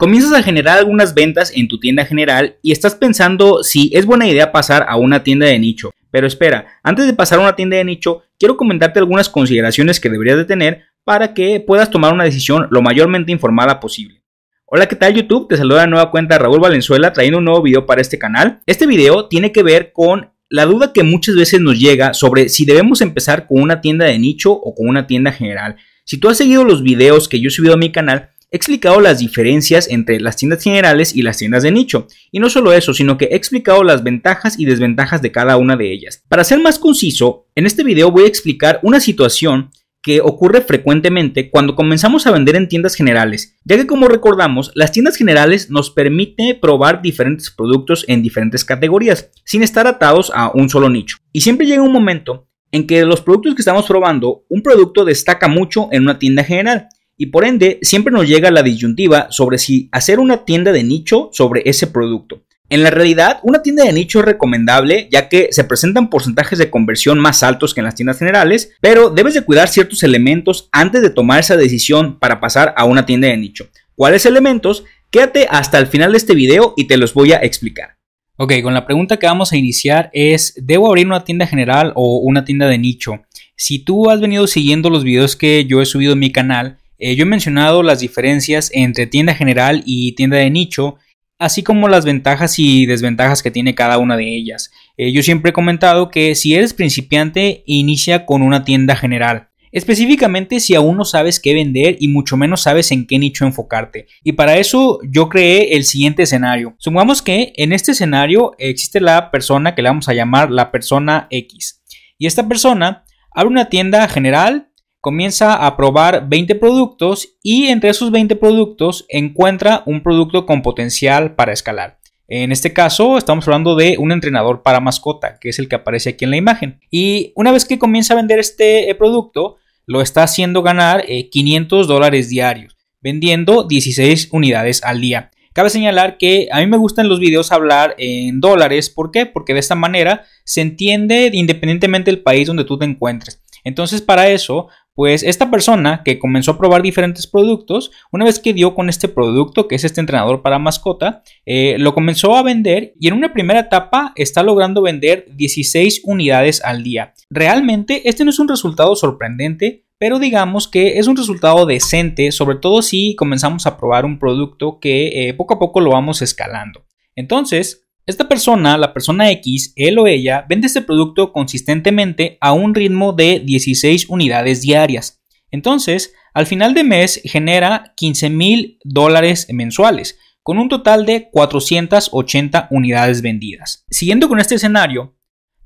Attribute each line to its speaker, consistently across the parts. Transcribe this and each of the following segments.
Speaker 1: Comienzas a generar algunas ventas en tu tienda general y estás pensando si es buena idea pasar a una tienda de nicho. Pero espera, antes de pasar a una tienda de nicho, quiero comentarte algunas consideraciones que deberías de tener para que puedas tomar una decisión lo mayormente informada posible. Hola, ¿qué tal YouTube? Te saluda la nueva cuenta Raúl Valenzuela trayendo un nuevo video para este canal. Este video tiene que ver con la duda que muchas veces nos llega sobre si debemos empezar con una tienda de nicho o con una tienda general. Si tú has seguido los videos que yo he subido a mi canal, he explicado las diferencias entre las tiendas generales y las tiendas de nicho. Y no solo eso, sino que he explicado las ventajas y desventajas de cada una de ellas. Para ser más conciso, en este video voy a explicar una situación que ocurre frecuentemente cuando comenzamos a vender en tiendas generales, ya que como recordamos, las tiendas generales nos permiten probar diferentes productos en diferentes categorías, sin estar atados a un solo nicho. Y siempre llega un momento en que los productos que estamos probando, un producto destaca mucho en una tienda general y por ende siempre nos llega la disyuntiva sobre si hacer una tienda de nicho sobre ese producto. En la realidad, una tienda de nicho es recomendable ya que se presentan porcentajes de conversión más altos que en las tiendas generales, pero debes de cuidar ciertos elementos antes de tomar esa decisión para pasar a una tienda de nicho. ¿Cuáles elementos? Quédate hasta el final de este video y te los voy a explicar. Ok, con la pregunta que vamos a iniciar es, ¿debo abrir una tienda general o una tienda de nicho? Si tú has venido siguiendo los videos que yo he subido en mi canal, eh, yo he mencionado las diferencias entre tienda general y tienda de nicho, así como las ventajas y desventajas que tiene cada una de ellas. Eh, yo siempre he comentado que si eres principiante, inicia con una tienda general. Específicamente si aún no sabes qué vender y mucho menos sabes en qué nicho enfocarte. Y para eso yo creé el siguiente escenario. Supongamos que en este escenario existe la persona que le vamos a llamar la persona X. Y esta persona abre una tienda general comienza a probar 20 productos y entre esos 20 productos encuentra un producto con potencial para escalar. En este caso estamos hablando de un entrenador para mascota, que es el que aparece aquí en la imagen. Y una vez que comienza a vender este eh, producto, lo está haciendo ganar 500 eh, dólares diarios, vendiendo 16 unidades al día. Cabe señalar que a mí me gustan los videos hablar en dólares. ¿Por qué? Porque de esta manera se entiende independientemente del país donde tú te encuentres. Entonces para eso pues esta persona que comenzó a probar diferentes productos, una vez que dio con este producto, que es este entrenador para mascota, eh, lo comenzó a vender y en una primera etapa está logrando vender 16 unidades al día. Realmente este no es un resultado sorprendente, pero digamos que es un resultado decente, sobre todo si comenzamos a probar un producto que eh, poco a poco lo vamos escalando. Entonces, esta persona, la persona X, él o ella, vende este producto consistentemente a un ritmo de 16 unidades diarias. Entonces, al final de mes genera 15 mil dólares mensuales, con un total de 480 unidades vendidas. Siguiendo con este escenario,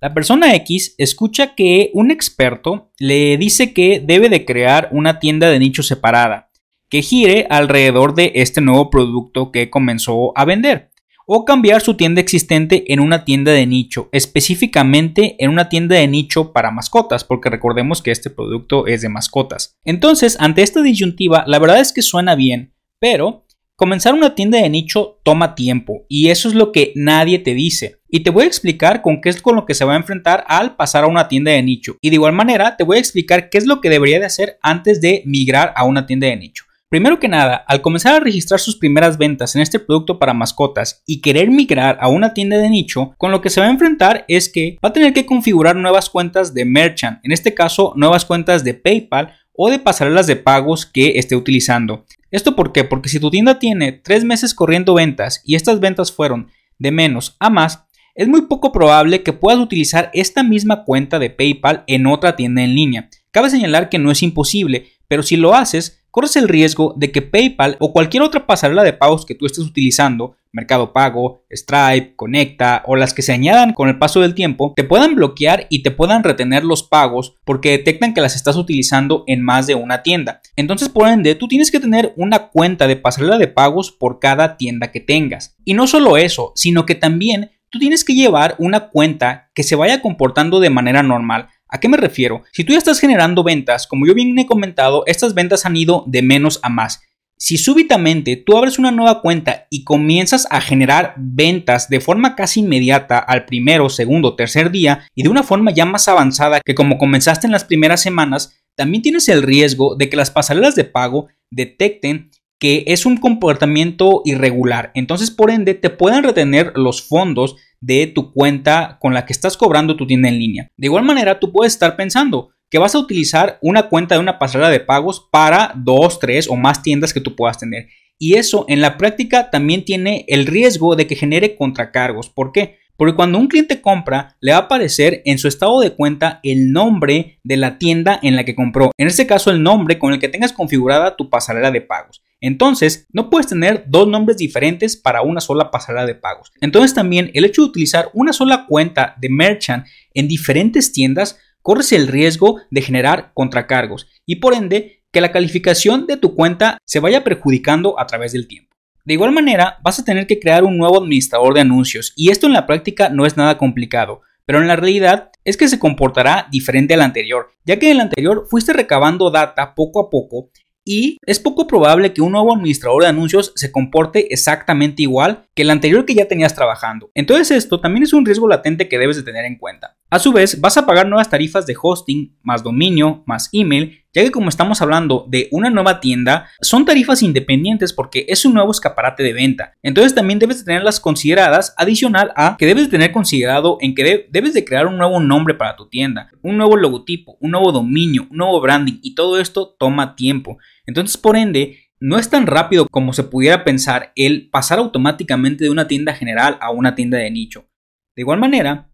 Speaker 1: la persona X escucha que un experto le dice que debe de crear una tienda de nicho separada, que gire alrededor de este nuevo producto que comenzó a vender o cambiar su tienda existente en una tienda de nicho, específicamente en una tienda de nicho para mascotas, porque recordemos que este producto es de mascotas. Entonces, ante esta disyuntiva, la verdad es que suena bien, pero comenzar una tienda de nicho toma tiempo y eso es lo que nadie te dice. Y te voy a explicar con qué es con lo que se va a enfrentar al pasar a una tienda de nicho. Y de igual manera, te voy a explicar qué es lo que debería de hacer antes de migrar a una tienda de nicho. Primero que nada, al comenzar a registrar sus primeras ventas en este producto para mascotas y querer migrar a una tienda de nicho, con lo que se va a enfrentar es que va a tener que configurar nuevas cuentas de merchant, en este caso nuevas cuentas de PayPal o de pasarelas de pagos que esté utilizando. ¿Esto por qué? Porque si tu tienda tiene tres meses corriendo ventas y estas ventas fueron de menos a más, es muy poco probable que puedas utilizar esta misma cuenta de PayPal en otra tienda en línea. Cabe señalar que no es imposible, pero si lo haces, corres el riesgo de que PayPal o cualquier otra pasarela de pagos que tú estés utilizando, Mercado Pago, Stripe, Conecta o las que se añadan con el paso del tiempo, te puedan bloquear y te puedan retener los pagos porque detectan que las estás utilizando en más de una tienda. Entonces, por ende, tú tienes que tener una cuenta de pasarela de pagos por cada tienda que tengas. Y no solo eso, sino que también tú tienes que llevar una cuenta que se vaya comportando de manera normal ¿A qué me refiero? Si tú ya estás generando ventas, como yo bien he comentado, estas ventas han ido de menos a más. Si súbitamente tú abres una nueva cuenta y comienzas a generar ventas de forma casi inmediata al primero, segundo, tercer día y de una forma ya más avanzada que como comenzaste en las primeras semanas, también tienes el riesgo de que las pasarelas de pago detecten que es un comportamiento irregular. Entonces, por ende, te pueden retener los fondos de tu cuenta con la que estás cobrando tu tienda en línea. De igual manera, tú puedes estar pensando que vas a utilizar una cuenta de una pasarela de pagos para dos, tres o más tiendas que tú puedas tener. Y eso en la práctica también tiene el riesgo de que genere contracargos. ¿Por qué? Porque cuando un cliente compra, le va a aparecer en su estado de cuenta el nombre de la tienda en la que compró. En este caso, el nombre con el que tengas configurada tu pasarela de pagos. Entonces, no puedes tener dos nombres diferentes para una sola pasarela de pagos. Entonces, también el hecho de utilizar una sola cuenta de merchant en diferentes tiendas corres el riesgo de generar contracargos y por ende que la calificación de tu cuenta se vaya perjudicando a través del tiempo. De igual manera, vas a tener que crear un nuevo administrador de anuncios y esto en la práctica no es nada complicado, pero en la realidad es que se comportará diferente al anterior, ya que en el anterior fuiste recabando data poco a poco y es poco probable que un nuevo administrador de anuncios se comporte exactamente igual que el anterior que ya tenías trabajando. Entonces esto también es un riesgo latente que debes de tener en cuenta. A su vez, vas a pagar nuevas tarifas de hosting, más dominio, más email, ya que como estamos hablando de una nueva tienda, son tarifas independientes porque es un nuevo escaparate de venta. Entonces también debes de tenerlas consideradas adicional a que debes de tener considerado en que debes de crear un nuevo nombre para tu tienda, un nuevo logotipo, un nuevo dominio, un nuevo branding y todo esto toma tiempo. Entonces, por ende, no es tan rápido como se pudiera pensar el pasar automáticamente de una tienda general a una tienda de nicho. De igual manera,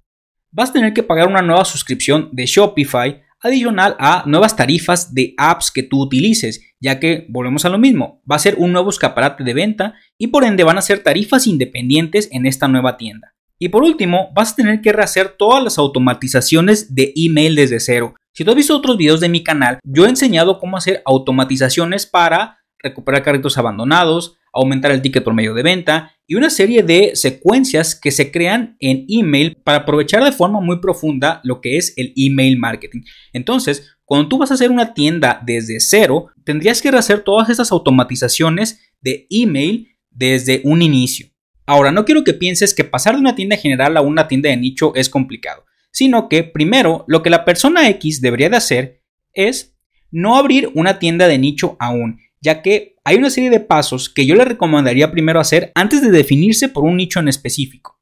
Speaker 1: vas a tener que pagar una nueva suscripción de Shopify adicional a nuevas tarifas de apps que tú utilices, ya que volvemos a lo mismo, va a ser un nuevo escaparate de venta y por ende van a ser tarifas independientes en esta nueva tienda. Y por último, vas a tener que rehacer todas las automatizaciones de email desde cero. Si tú has visto otros videos de mi canal, yo he enseñado cómo hacer automatizaciones para recuperar carritos abandonados, aumentar el ticket promedio de venta y una serie de secuencias que se crean en email para aprovechar de forma muy profunda lo que es el email marketing. Entonces, cuando tú vas a hacer una tienda desde cero, tendrías que rehacer todas esas automatizaciones de email desde un inicio. Ahora, no quiero que pienses que pasar de una tienda general a una tienda de nicho es complicado, sino que primero lo que la persona X debería de hacer es no abrir una tienda de nicho aún, ya que hay una serie de pasos que yo le recomendaría primero hacer antes de definirse por un nicho en específico.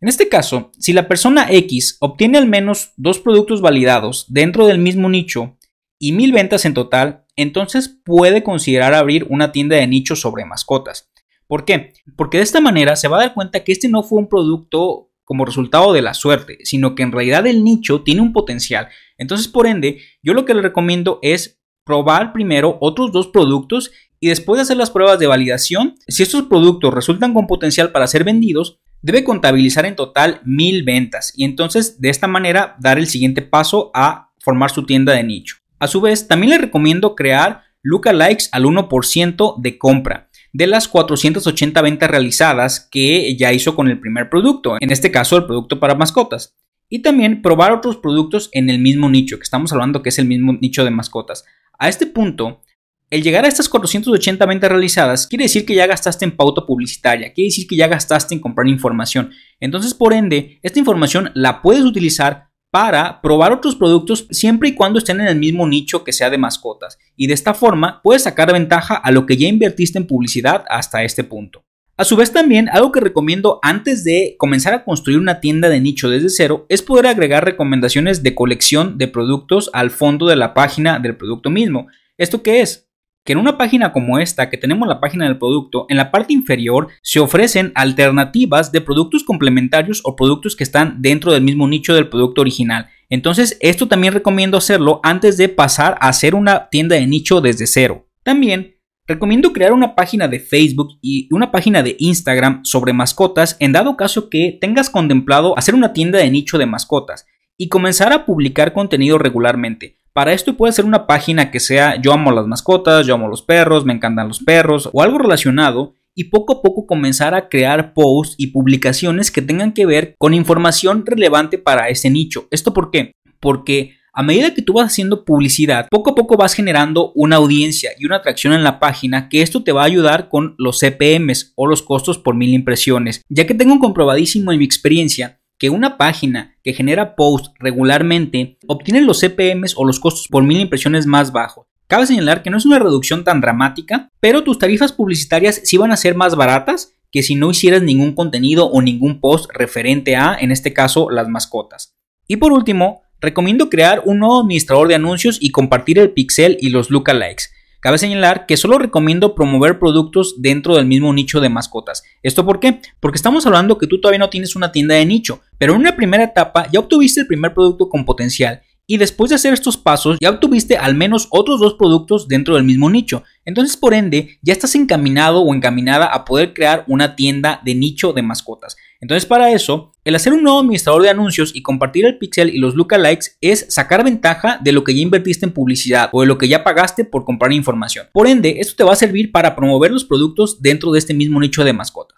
Speaker 1: En este caso, si la persona X obtiene al menos dos productos validados dentro del mismo nicho y mil ventas en total, entonces puede considerar abrir una tienda de nicho sobre mascotas. ¿Por qué? Porque de esta manera se va a dar cuenta que este no fue un producto como resultado de la suerte, sino que en realidad el nicho tiene un potencial. Entonces, por ende, yo lo que le recomiendo es probar primero otros dos productos y después de hacer las pruebas de validación, si estos productos resultan con potencial para ser vendidos, debe contabilizar en total mil ventas y entonces de esta manera dar el siguiente paso a formar su tienda de nicho. A su vez, también le recomiendo crear lookalikes al 1% de compra de las 480 ventas realizadas que ya hizo con el primer producto, en este caso el producto para mascotas. Y también probar otros productos en el mismo nicho, que estamos hablando que es el mismo nicho de mascotas. A este punto, el llegar a estas 480 ventas realizadas quiere decir que ya gastaste en pauta publicitaria, quiere decir que ya gastaste en comprar información. Entonces, por ende, esta información la puedes utilizar para probar otros productos siempre y cuando estén en el mismo nicho que sea de mascotas. Y de esta forma puedes sacar ventaja a lo que ya invertiste en publicidad hasta este punto. A su vez también algo que recomiendo antes de comenzar a construir una tienda de nicho desde cero es poder agregar recomendaciones de colección de productos al fondo de la página del producto mismo. ¿Esto qué es? Que en una página como esta, que tenemos la página del producto, en la parte inferior se ofrecen alternativas de productos complementarios o productos que están dentro del mismo nicho del producto original. Entonces, esto también recomiendo hacerlo antes de pasar a hacer una tienda de nicho desde cero. También recomiendo crear una página de Facebook y una página de Instagram sobre mascotas en dado caso que tengas contemplado hacer una tienda de nicho de mascotas y comenzar a publicar contenido regularmente. Para esto puede ser una página que sea yo amo las mascotas, yo amo los perros, me encantan los perros o algo relacionado y poco a poco comenzar a crear posts y publicaciones que tengan que ver con información relevante para ese nicho. ¿Esto por qué? Porque a medida que tú vas haciendo publicidad, poco a poco vas generando una audiencia y una atracción en la página que esto te va a ayudar con los CPMs o los costos por mil impresiones, ya que tengo comprobadísimo en mi experiencia que una página que genera posts regularmente obtiene los CPMs o los costos por mil impresiones más bajos. Cabe señalar que no es una reducción tan dramática, pero tus tarifas publicitarias sí van a ser más baratas que si no hicieras ningún contenido o ningún post referente a, en este caso, las mascotas. Y por último, recomiendo crear un nuevo administrador de anuncios y compartir el pixel y los lookalikes. Cabe señalar que solo recomiendo promover productos dentro del mismo nicho de mascotas. ¿Esto por qué? Porque estamos hablando que tú todavía no tienes una tienda de nicho, pero en una primera etapa ya obtuviste el primer producto con potencial y después de hacer estos pasos ya obtuviste al menos otros dos productos dentro del mismo nicho. Entonces, por ende, ya estás encaminado o encaminada a poder crear una tienda de nicho de mascotas. Entonces, para eso, el hacer un nuevo administrador de anuncios y compartir el pixel y los lookalikes es sacar ventaja de lo que ya invertiste en publicidad o de lo que ya pagaste por comprar información. Por ende, esto te va a servir para promover los productos dentro de este mismo nicho de mascotas.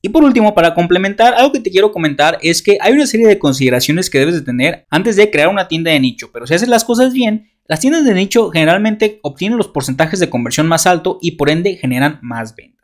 Speaker 1: Y por último, para complementar, algo que te quiero comentar es que hay una serie de consideraciones que debes de tener antes de crear una tienda de nicho, pero si haces las cosas bien, las tiendas de nicho generalmente obtienen los porcentajes de conversión más alto y por ende generan más ventas.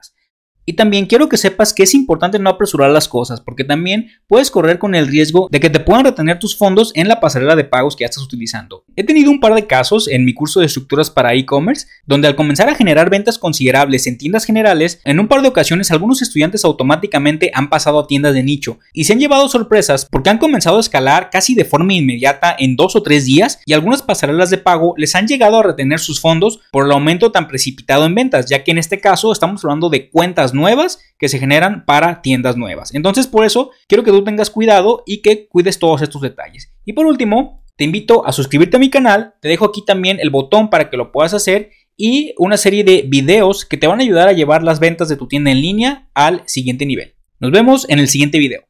Speaker 1: Y también quiero que sepas que es importante no apresurar las cosas, porque también puedes correr con el riesgo de que te puedan retener tus fondos en la pasarela de pagos que ya estás utilizando. He tenido un par de casos en mi curso de estructuras para e-commerce, donde al comenzar a generar ventas considerables en tiendas generales, en un par de ocasiones algunos estudiantes automáticamente han pasado a tiendas de nicho y se han llevado sorpresas porque han comenzado a escalar casi de forma inmediata en dos o tres días y algunas pasarelas de pago les han llegado a retener sus fondos por el aumento tan precipitado en ventas, ya que en este caso estamos hablando de cuentas nuevas que se generan para tiendas nuevas. Entonces, por eso quiero que tú tengas cuidado y que cuides todos estos detalles. Y por último, te invito a suscribirte a mi canal. Te dejo aquí también el botón para que lo puedas hacer y una serie de videos que te van a ayudar a llevar las ventas de tu tienda en línea al siguiente nivel. Nos vemos en el siguiente video.